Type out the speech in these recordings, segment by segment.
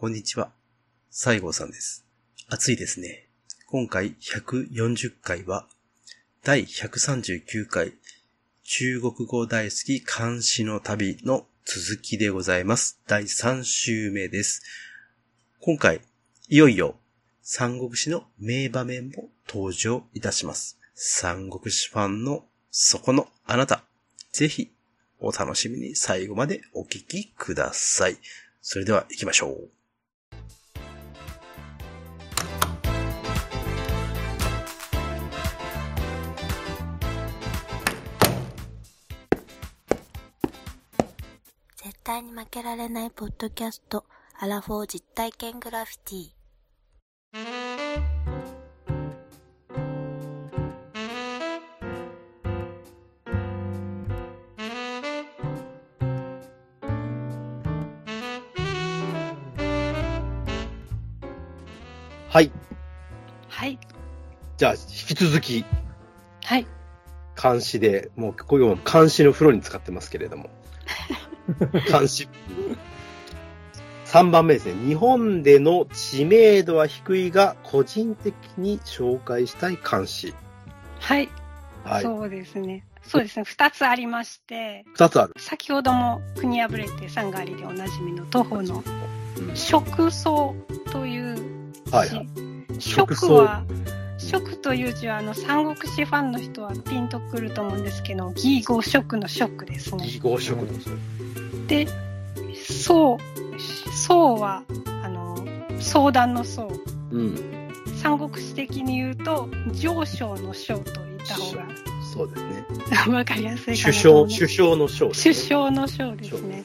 こんにちは。西郷さんです。暑いですね。今回140回は、第139回、中国語大好き監視の旅の続きでございます。第3週目です。今回、いよいよ、三国志の名場面も登場いたします。三国志ファンのそこのあなた、ぜひお楽しみに最後までお聞きください。それでは行きましょう。対に負けられないポッドキャスト、アラフォー実体験グラフィティ。はい。はい。じゃあ、引き続き、はい。監視で、もう、こういうの監視の風呂に使ってますけれども。監視。3番目ですね。日本での知名度は低いが、個人的に紹介したい監視。はい。はい。そうですね。そうですね。二つありまして、二つある。先ほども国破れてサンガリでおなじみの徒歩のうん食草という詩。はい食は、食という字は、あの、三国志ファンの人はピンとくると思うんですけど、義語食の食ですね。義語食です。で、そう、そうは、あの、相談のそう。うん。三国志的に言うと、上昇の章と言った方がそうですね。わかりやすいか首相、なと思う首相の章です首ね。相の章ですね。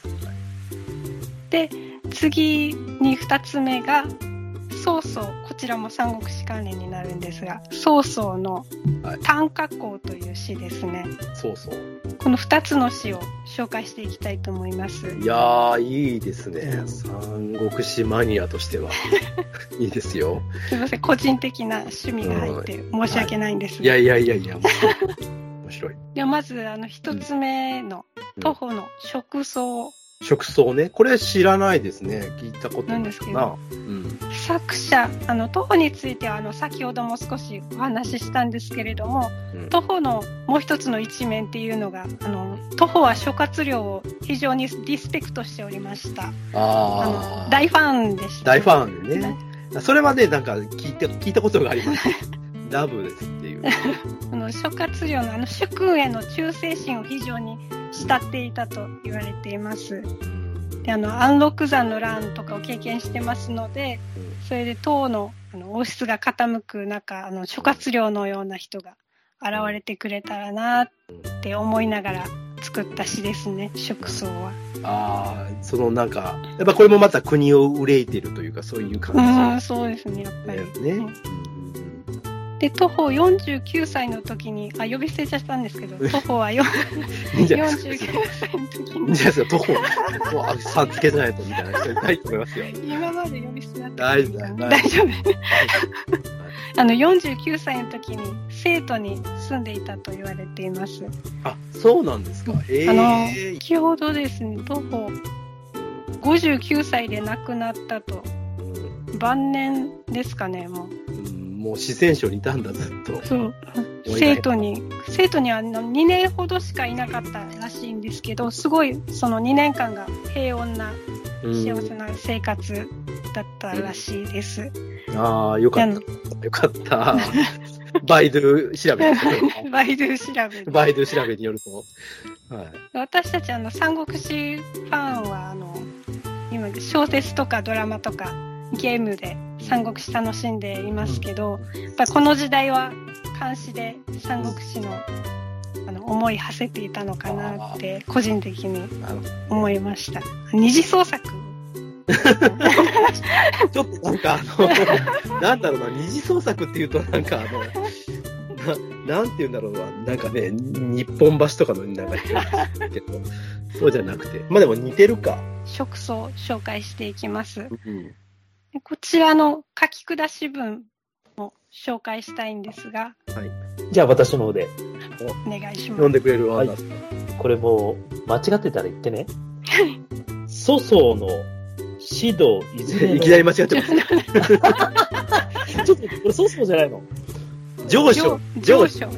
で、次に二つ目が、曹操。こちらも三国志関連になるんですが、曹操のはい短歌行という詩ですね。そうそう。この二つの詩を紹介していきたいと思います。いやー、いいですね。三国志マニアとしては。いいですよ。すいません、個人的な趣味が入って申し訳ないんですが。いやいやいやいや、面白い。面白い。ではまず、あの、一つ目の徒歩の食草。食草ね。これ知らないですね。聞いたことないなんですけどな。うん。作者、あの、徒歩については、あの、先ほども少しお話ししたんですけれども、うん徒歩のもう一つの一面っていうのが、あの、徒歩は諸葛亮を非常にリスペクトしておりました。ああ大ファンでした。大ファンでね。それはね、なんか聞いて、聞いたことがあります。ラブですっていう。あの、諸葛亮のあの、主君への忠誠心を非常に慕っていたと言われています。で、あの、安禄山の乱とかを経験してますので、それで唐のあの王室が傾く中、あの諸葛亮のような人が現れてくれたらなって思いながら作った詩ですね、食草は。ああ、そのなんか、やっぱこれもまた国を憂いてるというか、そういうう感ん、そうですね、やっぱり。じだよね。うんで、徒歩49歳の時に、あ、呼び捨てちゃったんですけど、徒歩はよいいんじゃないです49か。歳の時に、じゃないですか。どこ、こうあさんつけないとみたいな人いないと思いますよ。今まで呼び捨てだった大丈夫、大丈夫。夫。あの、49歳の時に生徒に住んでいたと言われています。あ、そうなんですか。ええあの、先ほどですね、徒歩59歳で亡くなったと、晩年ですかね、もう。うんもう四川省にいたんだ、ずっと。そう。生徒に、生徒にはあの2年ほどしかいなかったらしいんですけど、すごいその2年間が平穏なうん幸せな生活だったらしいです。ああ、よかった。よかった。バイドゥ調べ バイドゥ調べでバイドゥ調べによると。はい。私たちあの三国志ファンはあの今小説とかドラマとかゲームで三国志楽しんでいますけど、やっぱりこの時代は監視で三国志のあの思い馳せていたのかなって個人的に思いました。二次創作 ちょっとなんかあの、なんだろうな、二次創作っていうとなんかあの、ななんて言うんだろうな、なんかね、日本橋とかのなんかけど、そうじゃなくて。まあでも似てるか。食草を紹介していきます。うん。でこちらの書き下し文を紹介したいんですが、じゃあ私の方で。お願いします。読んでくれるわ、はいこれもう、間違ってたら言ってね。粗相の指導いずれの。いきなり間違ってます。ちょっと、これそもそもじゃないの？上昇、上昇、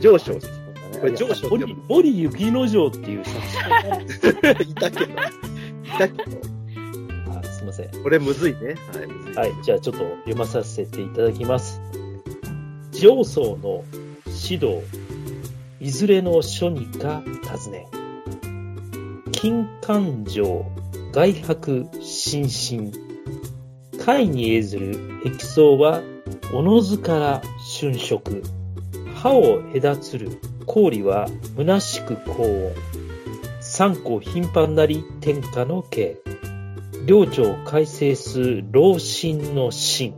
上昇。上昇。これ上昇森、森雪之丞っていう作 いたけど。いたけど。ません。これむずいね。はい、むずい。はい、じゃあちょっと読まさせていただきます。上層の指導、いずれの書にか尋ね。金環状、外白心身。貝に映ずる壁層は、おのずから春色。歯を隔つる氷は虚しく高温。三個頻繁なり天下の形。領長改正す老臣の臣。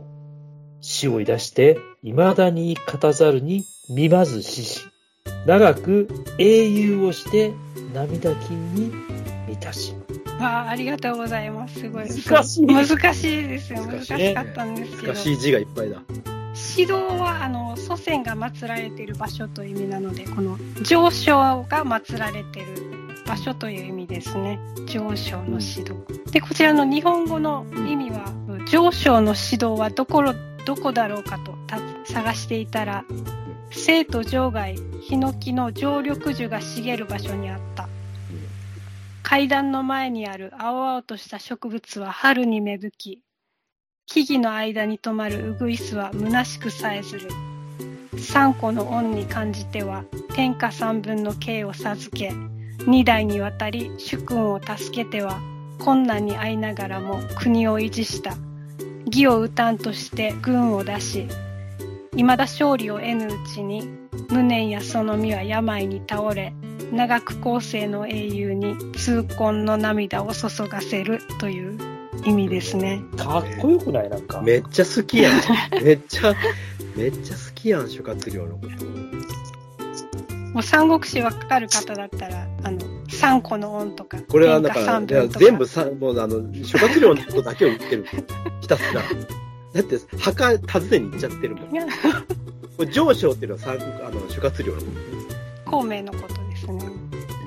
死をい出して、未だに語ざるに見まずしし。長く英雄をして涙金に満たし。あありがとうございます。すごい。難しい難しいですよ。難難しいしかったんですけど。難しい字がいっぱいだ。指導は、あの、祖先が祀られている場所という意味なので、この上昇が祀られている場所という意味ですね。上昇の指導。で、こちらの日本語の意味は、上昇の指導はどこ、どこだろうかと探していたら、生徒場外、ヒノキの常緑樹が茂る場所にあった。階段の前にある青々とした植物は春に芽吹き、木々の間に止まるウグイスは虚しくさえずる。三個の恩に感じては、天下三分の刑を授け、二代にわたり主君を助けては、困難に遭いながらも国を維持した。義を討たんとして軍を出し、未だ勝利を得ぬうちに、無念やその身は病に倒れ、長く後世の英雄に痛恨の涙を注がせるという意味ですね。かっこよくない？なんか。めっちゃ好きやん。めっちゃ、めっちゃ好きやん、諸葛亮のこと。もう三国志わかる方だったら、あの、三個の恩とか、これはなん天下か、か全部さ、もうあの、諸葛亮のことだけを言ってる。ひたすら。だって、墓訪ねに行っちゃってるもん。いやこれ上昇っていうのは三あの、諸葛亮の。孔明のことですね。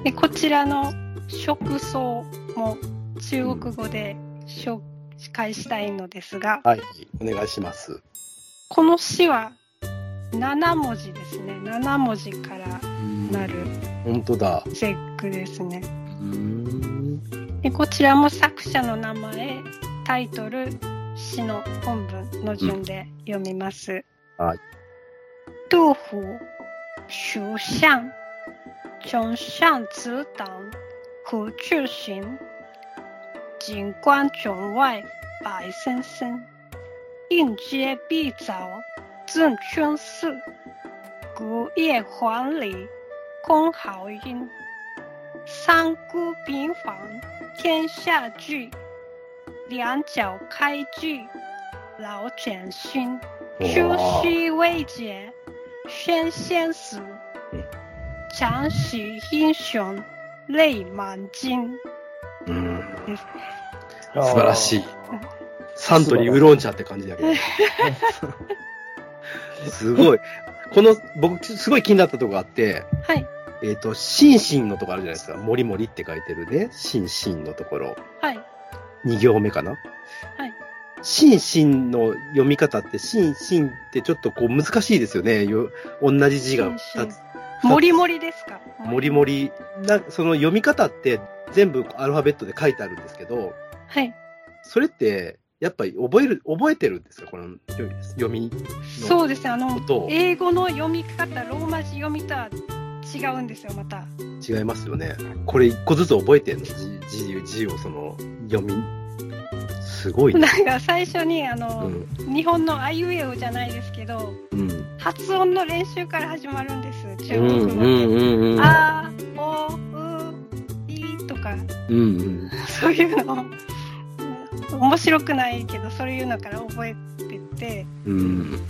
で、こちらの食草も中国語で紹介したいのですが、はい。お願いします。この詩は7文字ですね。7文字からなる本当だ。節句ですね。でこちらも作者の名前、タイトル、詩の本文の順で読みます。はい。杜甫、蜀相，子党，行。景观中外，春寺。古夜还礼，空好音。三顾宾访，天下聚。两脚开句，老卷勋。出师未捷，身先死。强许英雄，泪满襟。うん。で すあー素晴らしい。サントリーウーロン茶って感じだけど。すごい。この、僕、すごい気になったとこがあって、はい、えっ、と、シンシンのとこあるじゃないですか。もりもりって書いてるね。シンシンのところ。はい、2行目かな。はい。シンシンの読み方って、シンシンってちょっとこう難しいですよね。よ同じ字がシンシン2つ。もりもりですか？もりもり。な、その読み方って全部アルファベットで書いてあるんですけど、はい。それって、やっぱり覚える、覚えてるんですか？この読みそうですね。あの英語の読み方、ローマ字読みとは違うんですよ、また。違いますよね。これ一個ずつ覚えてんの？字、字、字をその、読み。すごいね。なんか最初に、あうの、ん。日本のあいうえおじゃないですけど、うん。発音の練習から始まるんです、中うん、うん、国語って。うん、うん。あ、お、う、いとか、うん、うん。そういうの面白くないけど、そういうのから覚えてって、うん。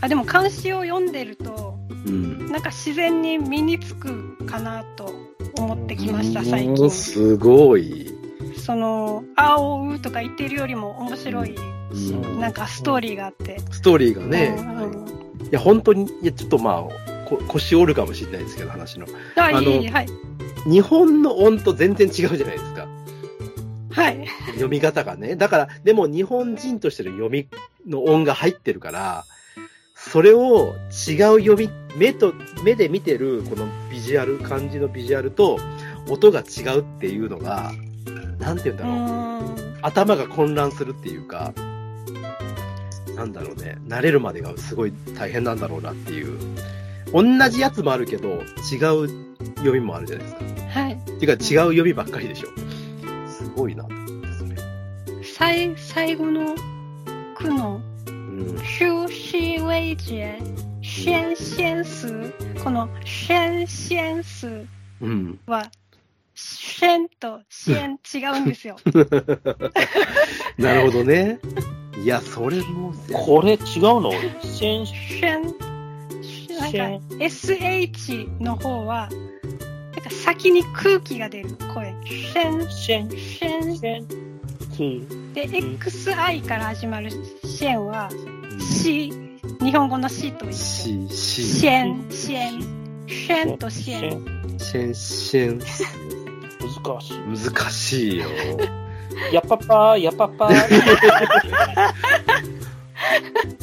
あ、でも漢詩を読んでると、うん。なんか自然に身につくかなと思ってきました、最うん近。すごい。その、あおうとか言ってるよりも面白い、うんなんかストーリーがあって。ストーリーがね、うんうんいや、本当に、いや、ちょっとまあ、こ腰折るかもしれないですけど、話の。あ、あのいい、はい。日本の音と全然違うじゃないですか。はい。読み方がね。だから、でも日本人としての読みの音が入ってるから、それを違う読み、目と、目で見てるこのビジュアル、漢字のビジュアルと音が違うっていうのが、なんて言うんうだろう。頭が混乱するっていうか、なんだろうね。慣れるまでがすごい大変なんだろうなっていう。同じやつもあるけど、違う読みもあるじゃないですか。はい。っていうか違う読みばっかりでしょ。すごいなそれ。最、最後の句の、うん。修士为节、先先数。この先先数うん。は、先と先違うんですよ。なるほどね。いや、それも、これ違うの？先先、なんか SH の方は、なんか先に空気が出る声。先、先先。先で、XI から始まる線は、し、日本語のしと一緒。し、し、線、線、線と線。しん、しん、難しい。難しいよ。やっぱぱー、やっぱぱ ー。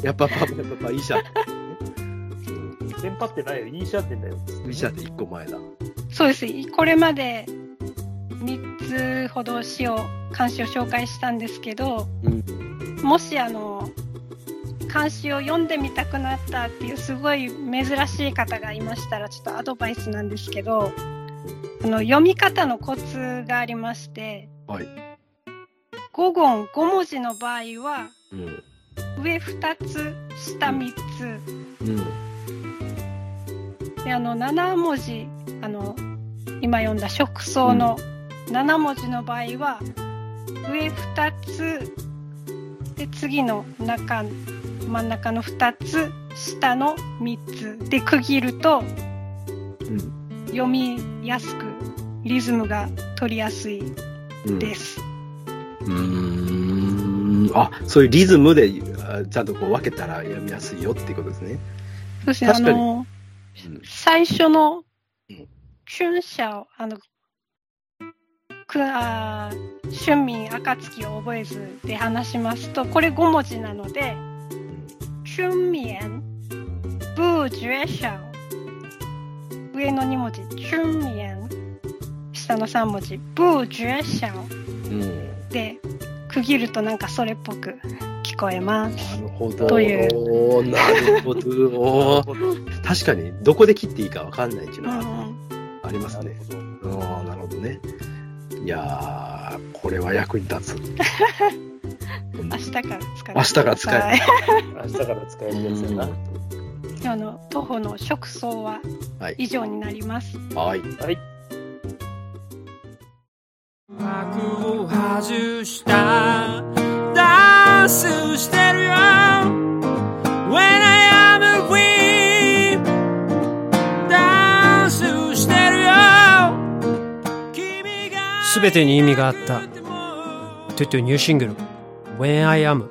やっぱパパ、やっぱパ、医者。テンパってないよ。いいシャってんだよ。医者って一個前だ。そうです。これまで3つほど詩を、漢詩を紹介したんですけど、うん。もしあの、漢詩を読んでみたくなったっていうすごい珍しい方がいましたら、ちょっとアドバイスなんですけど、あの読み方のコツがありまして、はい。5言5文字の場合は、うん。上2つ、下3つ。うん。で、あの、7文字、あの、今読んだ食草の7文字の場合は、上2つ、で、次の中、真ん中の2つ、下の3つで区切ると、うん。読みやすく、リズムが取りやすいうん。です。うーん。あ、そういうリズムで、あちゃんとこう分けたら読みやすいよっていうことですね。そして、あの、うん最初のうん、春社を、あの、く、あー春民暁を覚えずで話しますと、これ5文字なので、春民、不绝者上の2文字、春民、下の3文字、不绝者うん。で区切るとなんかそれっぽく聞こえます。なるほど。というなるほど。確かに、どこで切っていいか分かんないっていうのはありますね。なるほど。ああ、なるほどね。いやー、これは役に立つ。明日から使明日から使える。はい。明日から使えるやつやな。あの徒歩の食草ははい。以上になります。はい。はい。幕を外した。ダンスしてるよ。When I am a queen ダンスしてるよ。君がすべてに意味があった。トゥトゥニューシングル When I Am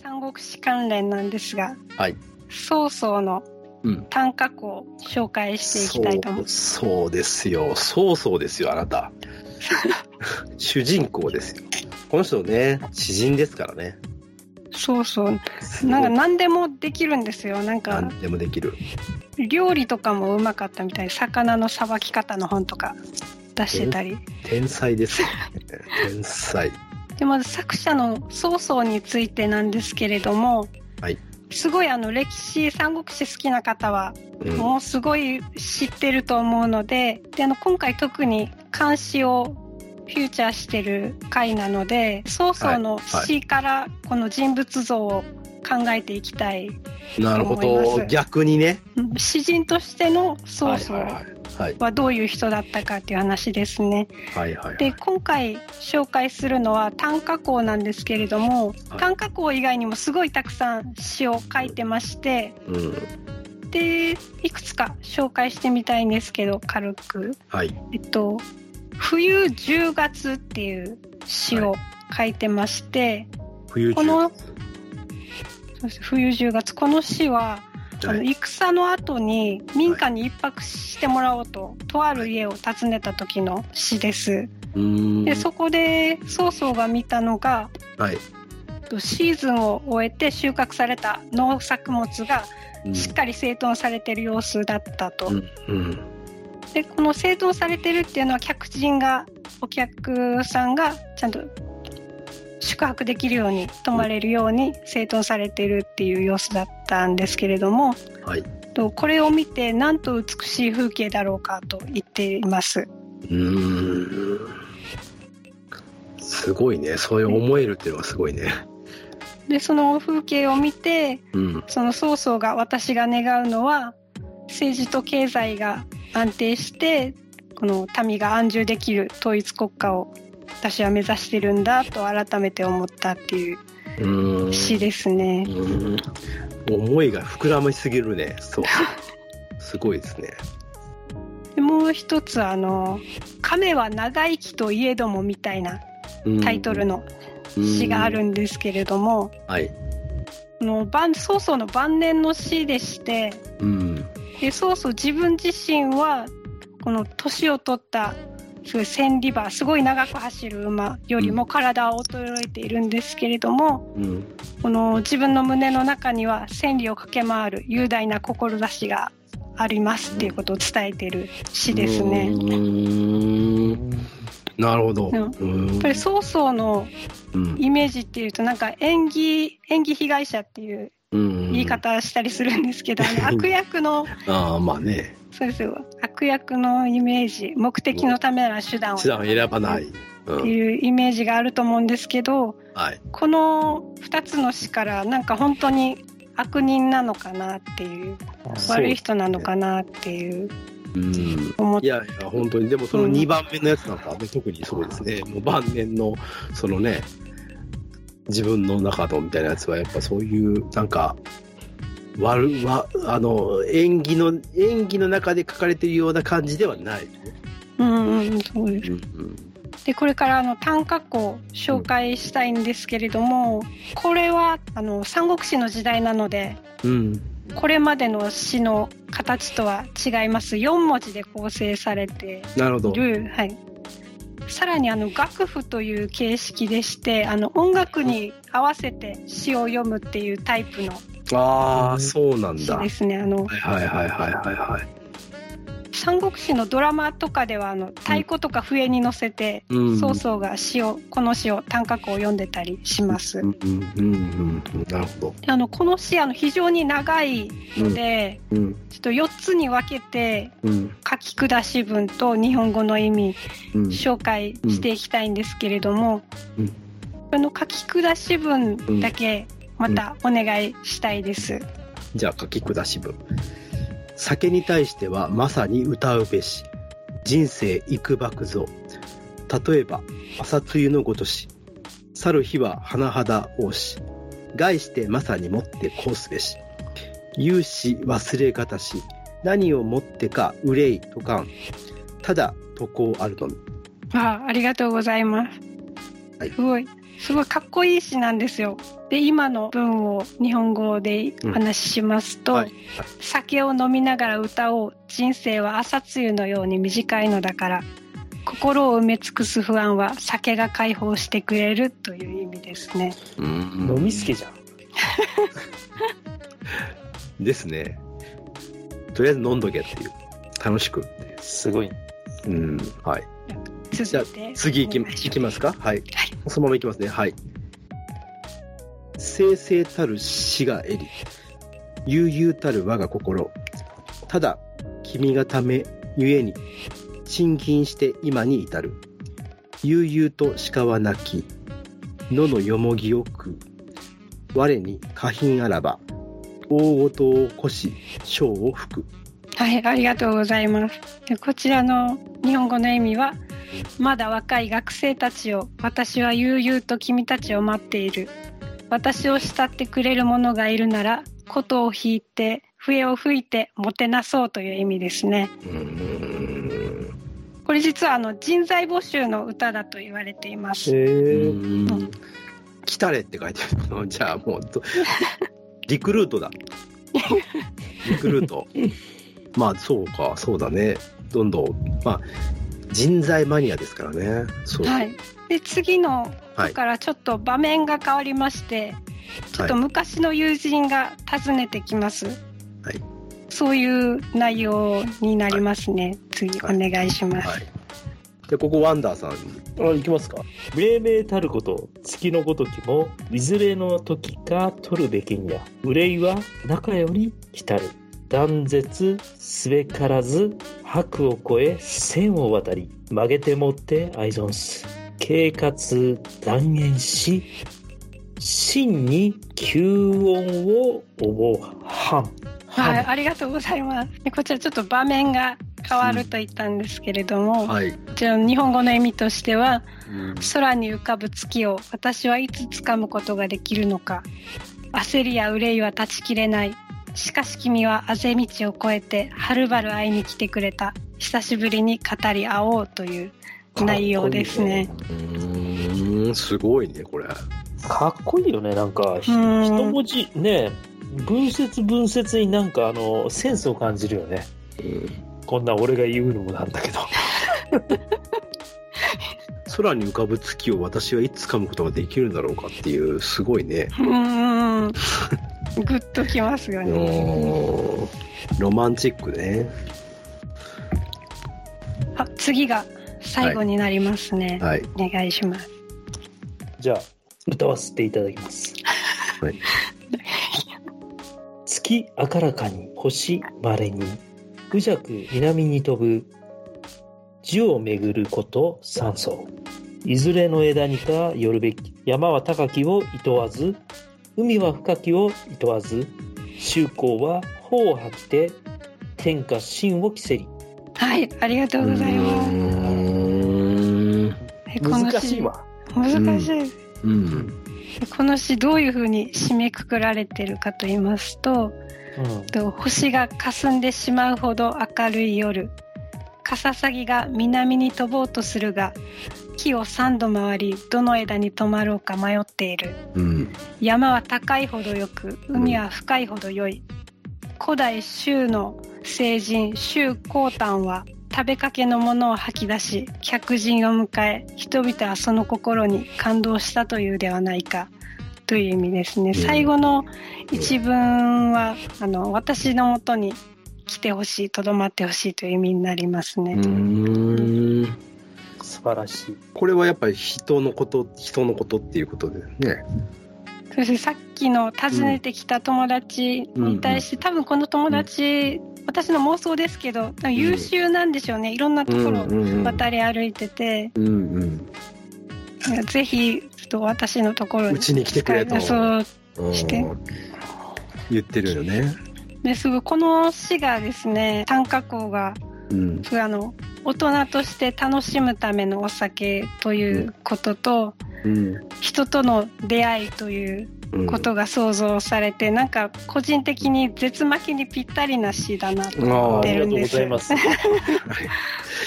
三国志関連なんですが、はい。曹操のうん。短歌句を紹介していきたいと思います。そうそうですよ。そうそうですよ、あなた。主人公ですよ。この人ね、詩人ですからね。そうそう。なんか何でもできるんですよ。なんか何でもできる。料理とかもうまかったみたいで、魚のさばき方の本とか出してたり。天才ですよ。天才。で、まず作者の曹操についてなんですけれども、はいすごいあの歴史、三国志好きな方はうん。もうすごい知ってると思うので、で、あの、今回特に監視をフューチャーしてる回なので、曹操の詩からこの人物像を考えていきたい。なるほど。逆にね。うん詩人としての曹操はどういう人だったかっていう話ですね。はいはいはい。で、今回紹介するのは短歌校なんですけれども、はい短歌校以外にもすごいたくさん詩を書いてまして、うん。で、いくつか紹介してみたいんですけど、軽く。はい。えっと、冬10月っていう詩を書いてまして、冬中この冬10月、この詩は、あの戦の後に民家に一泊してもらおうと、とある家を訪ねた時の詩です。で、そこで曹操が見たのが、はい。とシーズンを終えて収穫された農作物がうんしっかり整頓されてる様子だったと。うん。うん。で、この整頓されてるっていうのは客人が、お客さんがちゃんと宿泊できるように、泊まれるように整頓されてるっていう様子だったんですけれども、はい。とこれを見てなんと美しい風景だろうかと言っています。うーん。すごいね。そういう思えるっていうのはすごいね。で、その風景を見て、うん。その曹操が私が願うのは政治と経済が安定してこの民が安住できる統一国家を私は目指してるんだと改めて思ったっていう。詩ですね。うん。思いが膨らみすぎるね。そう。すごいですね。でもう一つあの「亀は長生きといえども」みたいなうんタイトルの詩があるんですけれども、はい。この晩曹操の晩年の詩でしてうん。で曹操自分自身はこの年を取ったすごい千里馬すごい長く走る馬よりも体は衰えているんですけれども、うん。この自分の胸の中には千里を駆け回る雄大な志がありますっていうことを伝えている詩ですね。なるほど。やっぱり曹操のうんイメージっていうとなんか演技演技被害者っていううん言い方したりするんですけど、あの 悪役のああ、まあね。そうですよ悪役のイメージ目的のためなら手段を手段を選ばない。うん。っていうイメージがあると思うんですけどはい。この2つの詩からなんか本当に悪人なのかなっていう悪い人なのかなっていううん。いやいや、本当に、でもその2番目のやつなんかはね、特にそうですね。もう晩年の、そのね、自分の中のみたいなやつは、やっぱそういう、なんか、悪、わ、あの、演技の、演技の中で書かれているような感じではない。うんうんそうですうん。でこれからあの短歌句を紹介したいんですけれどもこれはあの三国志の時代なのでうん。これまでの詩の形とは違います4文字で構成されてなるほどい。る、はい、さらにあの楽譜という形式でしてあの音楽に合わせて詩を読むっていうタイプのああ、そうなんですねあのはいはいはいはいはい。三国志のドラマとかではあの太鼓とか笛に乗せて、うん。曹操が詩をこの詩を短歌句を読んでたりします。うんうんうんうん。なるほど。であのこの詩あの非常に長いので、うんちょっと4つに分けてうん書き下し文と日本語の意味うん。紹介していきたいんですけれども、うんこの書き下し文だけまたお願いしたいです。じゃあ書き下し文。酒に対してはまさに歌うべし。人生幾ばぞ。例えば、朝露のごとし。去る日は甚だ多し。概してまさにもってこうすべし。有し忘れがたし。何をもってか憂いとかん。ただ、渡航あるのみ。あありがとうございます。はいすごい、すごいかっこいい詩なんですよ。で、今の文を日本語でお話ししますと、はい酒を飲みながら歌おう。人生は朝露のように短いのだから。心を埋め尽くす不安は酒が解放してくれるという意味ですね。飲みすけじゃん。ですね。とりあえず飲んどけっていう。楽しく。すごい。うん。はい。じゃあ。次行きいきますか？はい。はいそのまま行きますね。はい。生々たる死が得り、悠々たる我が心。ただ、君がため、ゆえに、賃金して今に至る。悠々と鹿は泣き、野のよもぎを食う。我に花品あらば、大事を起こし、章を吹く。はい、ありがとうございます。でこちらの日本語の意味は、まだ若い学生たちを、私は悠々と君たちを待っている。私を慕ってくれる者がいるなら、琴を弾いて、笛を吹いて、もてなそうという意味ですね。これ実はあの人材募集の歌だと言われています。来たれって書いてあるの？じゃあもうど、リクルートだ。リクルート。まあ、そうか、そうだね。どんどん、まあ、人材マニアですからね。そう。はい。で、次の、からちょっと場面が変わりまして、ちょっと昔の友人が訪ねてきます。はい。そういう内容になりますね。次、おはい願いします。はい。で、ここワンダーさん。あ、いきますか。命名たること、月のごときも、いずれの時か取るべきにゃ。憂いは中より来たる。断絶すべからず、白を越え線を渡り、曲げてもって愛存す。経活断言し、真に吸音を覚う。はん。はい、ありがとうございます。でこちらちょっと場面が変わると言ったんですけれども、はい。じゃあ日本語の意味としては、うん空に浮かぶ月を私はいつ掴むことができるのか焦りや憂いは断ち切れないしかし君はあぜ道を越えてはるばる会いに来てくれた久しぶりに語り合おうという内容ですねうーん、すごいね、これ。かっこいいよね、なんか、一文字、ね、文節文節になんかあの、センスを感じるよね。こんな俺が言うのもなんだけど。空に浮かぶ月を私はいつ掴むことができるんだろうかっていう、すごいね。うーんグッときますよねロマンチックね。あ次が最後になりますね、はい。お願いしますじゃあ、歌わせていただきます。はい。月明らかに星稀に、宇弱南に飛ぶ、地を巡ること三層。いずれの枝にかよるべき、山は高きを厭わず、海は深きを厭わず、周公は頬を吐きて、天下真を着せり。はいありがとうございますん。えこの詩難しいわ。難しい、うん。この詩どういうふうに締めくくられてるかと言いますとうん。と星が霞んでしまうほど明るい夜カササギが南に飛ぼうとするが木を3度回りどの枝に止まろうか迷っている。うん。山は高いほどよく海は深いほど良い、古代周の聖人周公丹は食べかけのものを吐き出し客人を迎え人々はその心に感動したというではないかという意味ですね、ん。最後の一文はあの私のもとに来てほしいとどまってほしいという意味になりますね、うん。素晴らしい。これはやっぱり人のこと、人のことっていうことでね。そしてさっきの訪ねてきた友達に対して、多分この友達、私の妄想ですけど優秀なんでしょうね、いろんなところうん渡り歩いてて、うんうん。ぜひちょっと私のところにうちに来てくれとそううんして言ってるよね。ですごいこの詩がですね短歌校がうん。あの大人として楽しむためのお酒ということと、うん。人との出会いといううんことが想像されて、なんか個人的に絶負けにぴったりな詩だなと思っありがとうてるんです。ございます。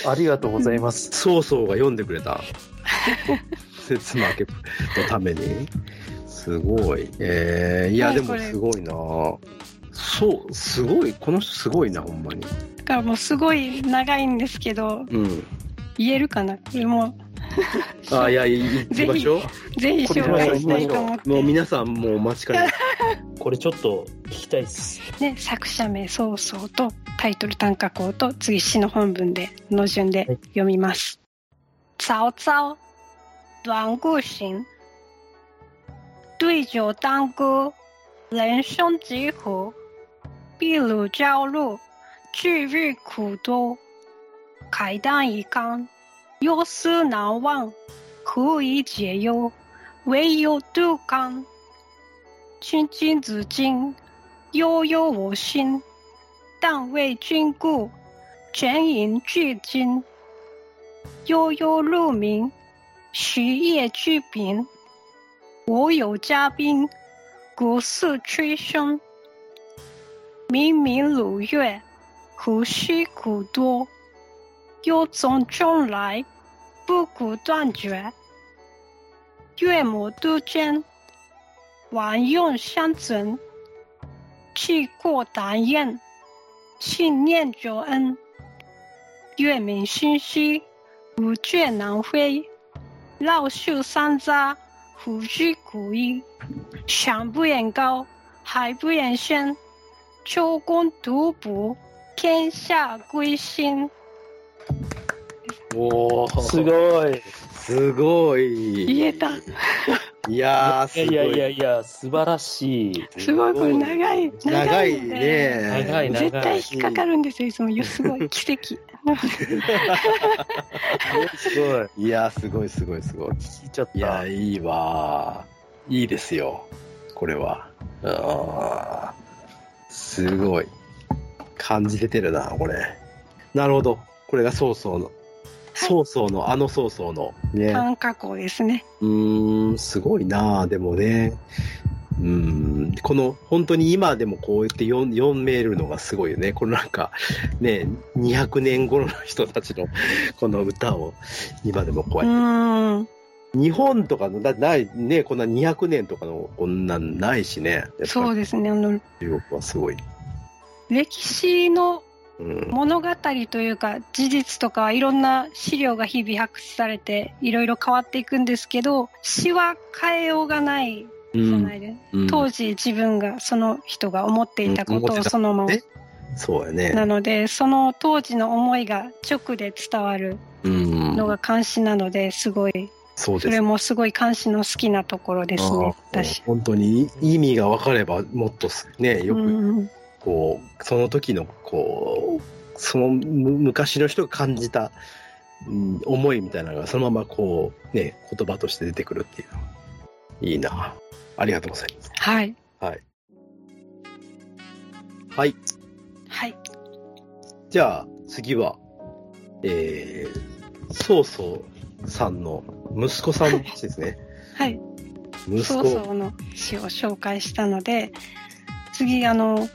ありがとうございます。曹操が読んでくれた。節負けのために。すごい。えー、いや、でもすごいなそう、すごい、この人すごいな、ほんまに。だからもうすごい長いんですけど、うん。言えるかな？これも、あ、いや、行きましょぜひ紹介したいと思っう。もうて。皆さんもうお待ちかね。これちょっと聞きたいです。ね、作者名、そうそうと、タイトル短歌校と、次詩の本文で、の順で読みます。曹操，短故行，对酒当歌，人生几何？秘鲁朝露，去日苦多。慨当以慷，忧思难忘，苦以解忧，唯有杜康。君君子敬，悠悠我心。但为君故，全营俱惊。悠悠鹿鸣，徐夜俱平。我有嘉宾，鼓瑟吹笙。明明鲁月，胡须苦多。忧从中来，不苦断绝。月母杜鹃，晚用相存。气过达雁，信念着恩。月明星稀，无倦南飞。绕树山楂，虎须古衣。山不厌高，海不厌深。周公独步，天下归心。おー、すごい。すごい。言えた。いやー、すごい。いやいやいや素晴らしい。すごい、これ長い。長いね。長い長い絶対引っかかるんですよ、いつも。すごい、奇跡。すごい。いやー、すごいすごいすごい。聞いちゃった。いや、いいわー。いいですよ。これは。あーすごい。感じ出てるな、これ。なるほど。これが曹操の。曹操の、あの曹操の。ね。短歌校ですね。うーん、すごいなでもね。うーん、この、本当に今でもこうやって読めるのがすごいよね。このなんか、ね、200年頃の人たちの この歌を今でもこううやって。日本とかの、だない、ね、こんな200年とかのこんなんないしね。そうですね。あの、中国はすごい。歴史のうん。物語というか、事実とかいろんな資料が日々発掘されて、いろいろ変わっていくんですけど、詩は変えようがないうんじゃないで、うん当時自分が、その人が思っていたことをそのまま。ねそうやね。なので、その当時の思いが直で伝わるうん。のが監視なので、すごい、それもすごい監視の好きなところですね、私。本当に意味が分かればもっとすね、よくうんこう、その時の、こう、そのむ昔の人が感じた、うん、思いみたいなのがそのままこう、ね、言葉として出てくるっていうの。いいな。ありがとうございます。はい。はい。はい。はい。じゃあ、次は、えー、曹操さんの息子さんですね。はい。息曹子。操の詩を紹介したので、次、あの、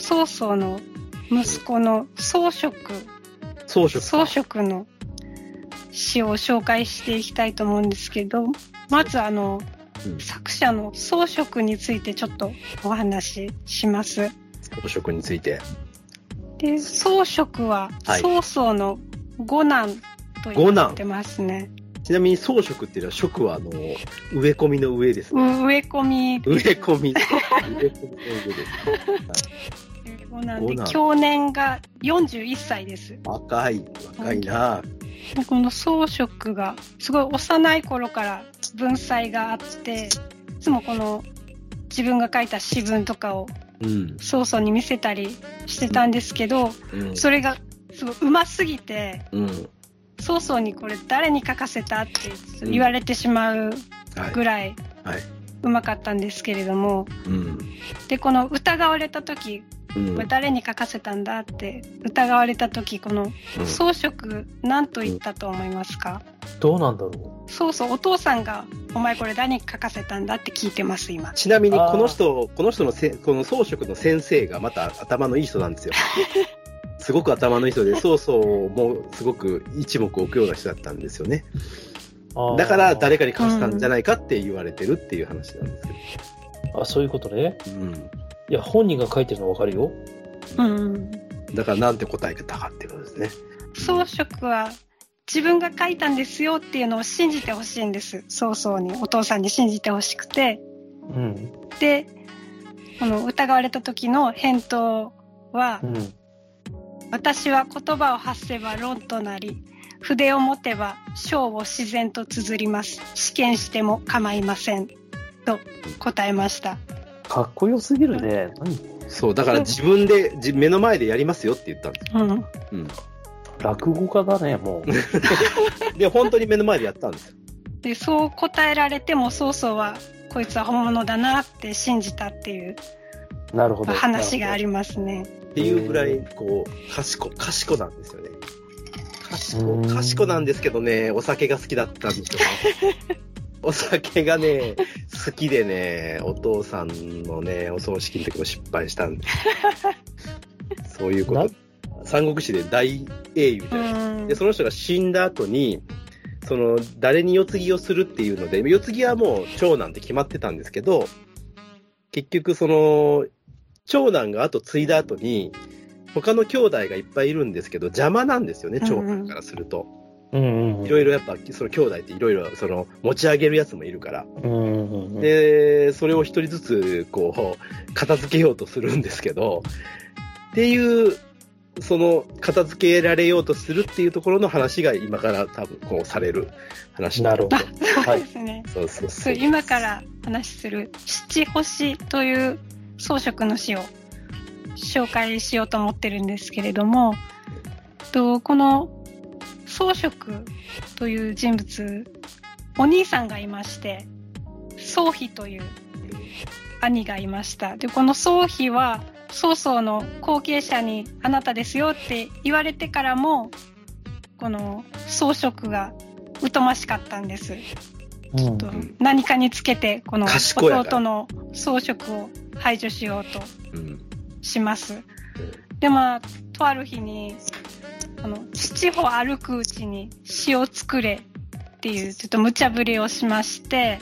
曹操の息子の曹植、曹植曹植の詩を紹介していきたいと思うんですけど、まずあの、うん作者の曹植についてちょっとお話しします。曹植について。で、曹植ははい曹操の五男と言われてますね。ちなみに曹植っていうのは、植はあの、植え込みの上ですね。う植え込み植え込み。植え込みの上です。五男で五男去年が41歳です。若い、若いな。この装飾がすごい幼い頃から文才があって、いつもこの自分が書いた詩文とかをうん。曹操に見せたりしてたんですけど、うん。それがすごい上手すぎて、うん。曹操にこれ誰に書かせたって言われてしまうはい。ぐらいはい。上手かったんですけれども、うん。で、この疑われた時、うんこれ誰に書かせたんだって疑われた時、このうん装飾何と言ったと思いますか、どうなんだろそうそう、お父さんが、お前これ誰に書かせたんだって聞いてます、今。ちなみに、この人、この人のせ、この装飾の先生がまた頭のいい人なんですよ。すごく頭のいい人で、曹操もすごく一目置くような人だったんですよね。う。だから誰か。かに貸したんじゃないかって言われてるっていう話なんですけあ、そういうことね。ど。うん。いや、本人が書いてるのわかるよ。うん。だからなんて答えたかっていうことですね。装飾は、自分が書いたんですよっていうのを信じてほしいんです。曹操に、お父さんに信じてほしくて。うん。で、この疑われた時の返答はう、ん。私は言葉を発せば論となり、筆を持てば章を自然と綴ります。試験しても構いません。と答えました。かっこよすぎるね。何そう、だから自分で、じ目の前でやりますよって言ったんですよ。うん。うん。落語家だね、もう。で、本当に目の前でやったんですよ。で、そう答えられても、曹操は、こいつは本物だなって信じたっていうなるほど。話がありますね。っていうぐらい、こう、賢、賢なんですよね。賢う、ん賢なんですけどね、お酒が好きだったんですよね。お酒がね、好きでね、お父さんのね、お葬式の時も失敗したんで。そういうこなと。三国志で大英雄じうゃないですかんで、。その人が死んだ後に、その、誰に世継ぎをするっていうので、世継ぎはもう長男って決まってたんですけど、結局その、長男が後継いだ後に、他の兄弟がいっぱいいるんですけど、邪魔なんですよね、長男からすると。うんうん。いろいろやっぱ、その兄弟っていろいろ、その、持ち上げるやつもいるから。で、それを一人ずつ、こう、片付けようとするんですけど、っていう、その、片付けられようとするっていうところの話が今から多分、こう、される話なるほど。そうはいで。すね。そうそうそう。今から話する七星という装飾の詩を紹介しようと思ってるんですけれども、とこの装飾という人物、お兄さんがいまして、宗妃という兄がいました。で、この宗妃は曹操の後継者にあなたですよって言われてからも、この装飾が疎ましかったんです。うんと何かにつけてこの弟の装飾を排除しようとうん。します。でまあとある日にこの父を歩くうちに詩を作れっていうちょっと無茶ぶりをしまして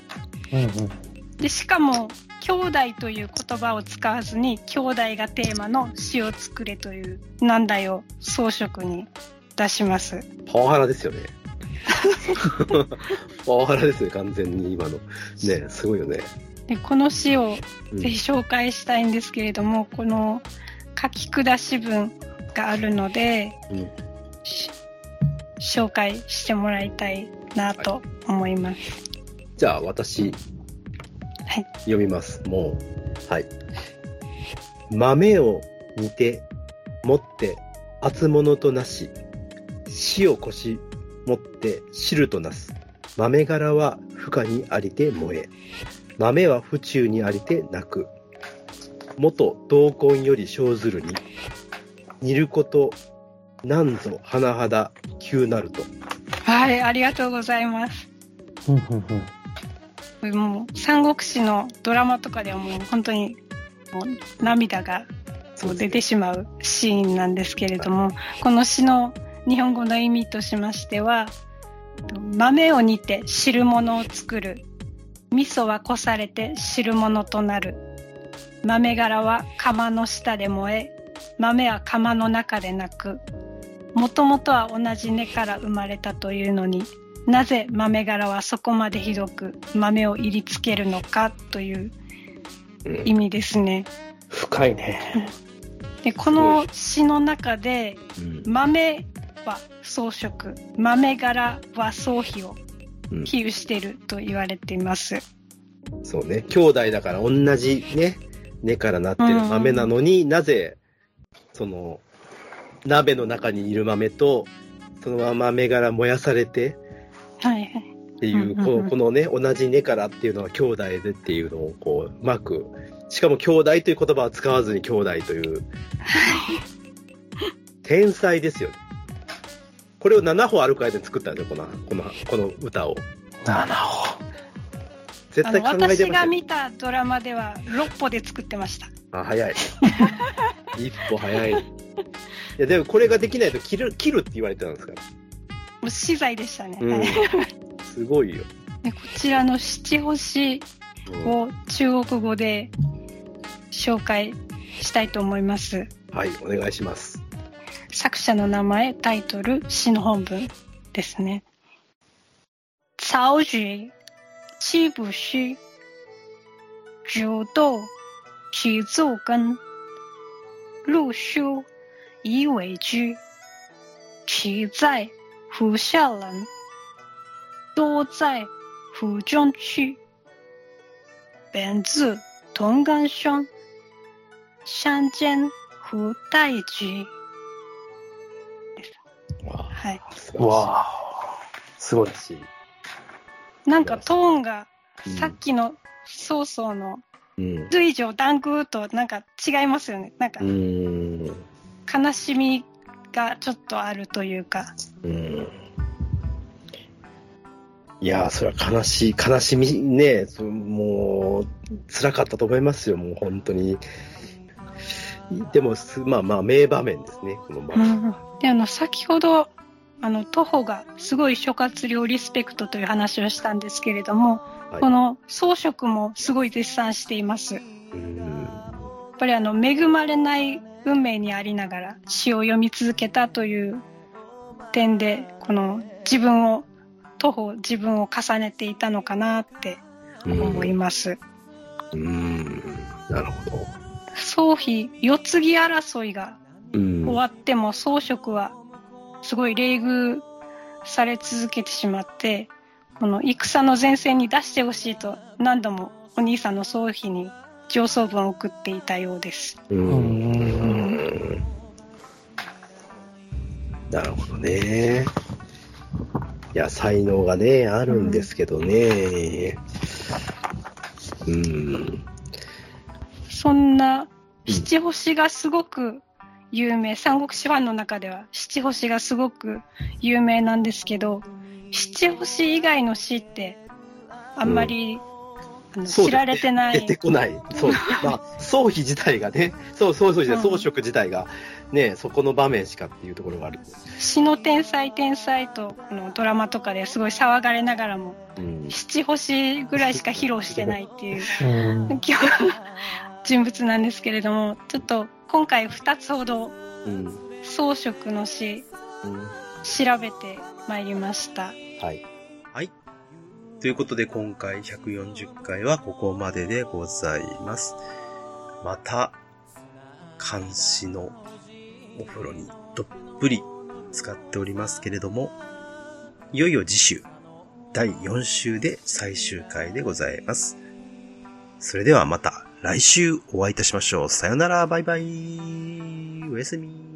うんうん。でしかも兄弟という言葉を使わずに兄弟がテーマの詩を作れという難題を装飾に出します。パワハラですよね。パワハラですね、完全に今の。ね、すごいよね。でこの詩をうんぜひ紹介したいんですけれども、この書き下し文があるので、うんし紹介してもらいたいなと思います。じゃあ、私、はい読みます。もう、はい。豆を煮て、持って、厚物となし、死をこし、持って、汁となす。豆柄は負荷にありて燃え、豆は府中にありて泣く。元同根より生ずるに、煮ること、なんぞ甚だ急なると。はい、ありがとうございます。うんうんうん。これもう、三国志のドラマとかではもう本当に、もう涙がこう出てしまうシーンなんですけれども、この詩の日本語の意味としましては、豆を煮て汁物を作る。味噌はこされて汁物となる。豆柄は釜の下で燃え、豆は釜の中で泣く。もともとは同じ根から生まれたというのに、なぜ豆柄はそこまでひどく豆を入りつけるのかという意味ですね。深いね。で、この詩の中で、うん豆は装飾、豆柄は装費をうん比喩していると言われています。そうね。兄弟だから同じね、根からなってる豆なのに、なぜ、その、鍋の中にいる豆と、そのまま豆柄燃やされてはいはい。っていう、このこのね、同じ根からっていうのは兄弟でっていうのをこう、うまく、しかも兄弟という言葉は使わずに兄弟という、天才ですよね。これを7歩歩く間に作ったんですよ、この、この、この歌を。なるほ絶対考えてましたよ。が見たドラマでは6歩で作ってました。あ、早い。一歩早い。いや、でもこれができないと切る、切るって言われてたんですか？ら。もう資材でしたね。うんはいすごいよ。でこちらの七星うんを中国語で紹介したいと思います。はい、お願いします。作者の名前、タイトル、詩の本文ですね。曹植七不虚，九斗起奏根，陆修以为居，其在乎下人，多在乎中去。本自同根生，相见乎待菊。わはい。ど。わあ。すごい。 なんかトーンがうんさっきの曹操のうん。随上断空となんか違いますよね。なんか。悲しみがちょっとあるというか。うん。いやー、それは悲しい、悲しみね、そもう、辛かったと思いますよ、もう本当に。でも、すまあまあ、名場面ですね、この、まあで、あの、先ほど、あの、徒歩がすごい諸葛亮リスペクトという話をしたんですけれども、はいこの装飾もすごい絶賛しています。うんぱりあの恵まれない運命にありながら詩を読み続けたという点でこの自分を徒歩自分を重ねていたのかなって思います。うーん。なるほど。宗妃世継ぎ争いがうん。終わっても装飾はすごい冷遇され続けてしまってこの戦の前線に出してほしいと何度もお兄さんの宗妃に上奏文を送っていたようです。うん。なるほどね。いや、才能がね、あるんですけどね。うん。そんな七星がすごく有名、三国志ファンの中では七星がすごく有名なんですけど、七星以外の詩ってあんまり、あのそうですね知られてない。出てこない。そう。まあ、宗妃自体がね、そう、そうそうですね、うん装飾自体が、ね、そこの場面しかっていうところがある。詩の天才天才とこのドラマとかですごい騒がれながらもうん。七星ぐらいしか披露してないっていううん 今日人物なんですけれどもちょっと今回2つほどうん。装飾の詩うん調べてまいりましたはい。はい。ということで今回140回はここまででございます。また、監視のお風呂にどっぷり使っておりますけれども、いよいよ次週、第4週で最終回でございます。それではまた来週お会いいたしましょう。さよなら、バイバイ。おやすみ。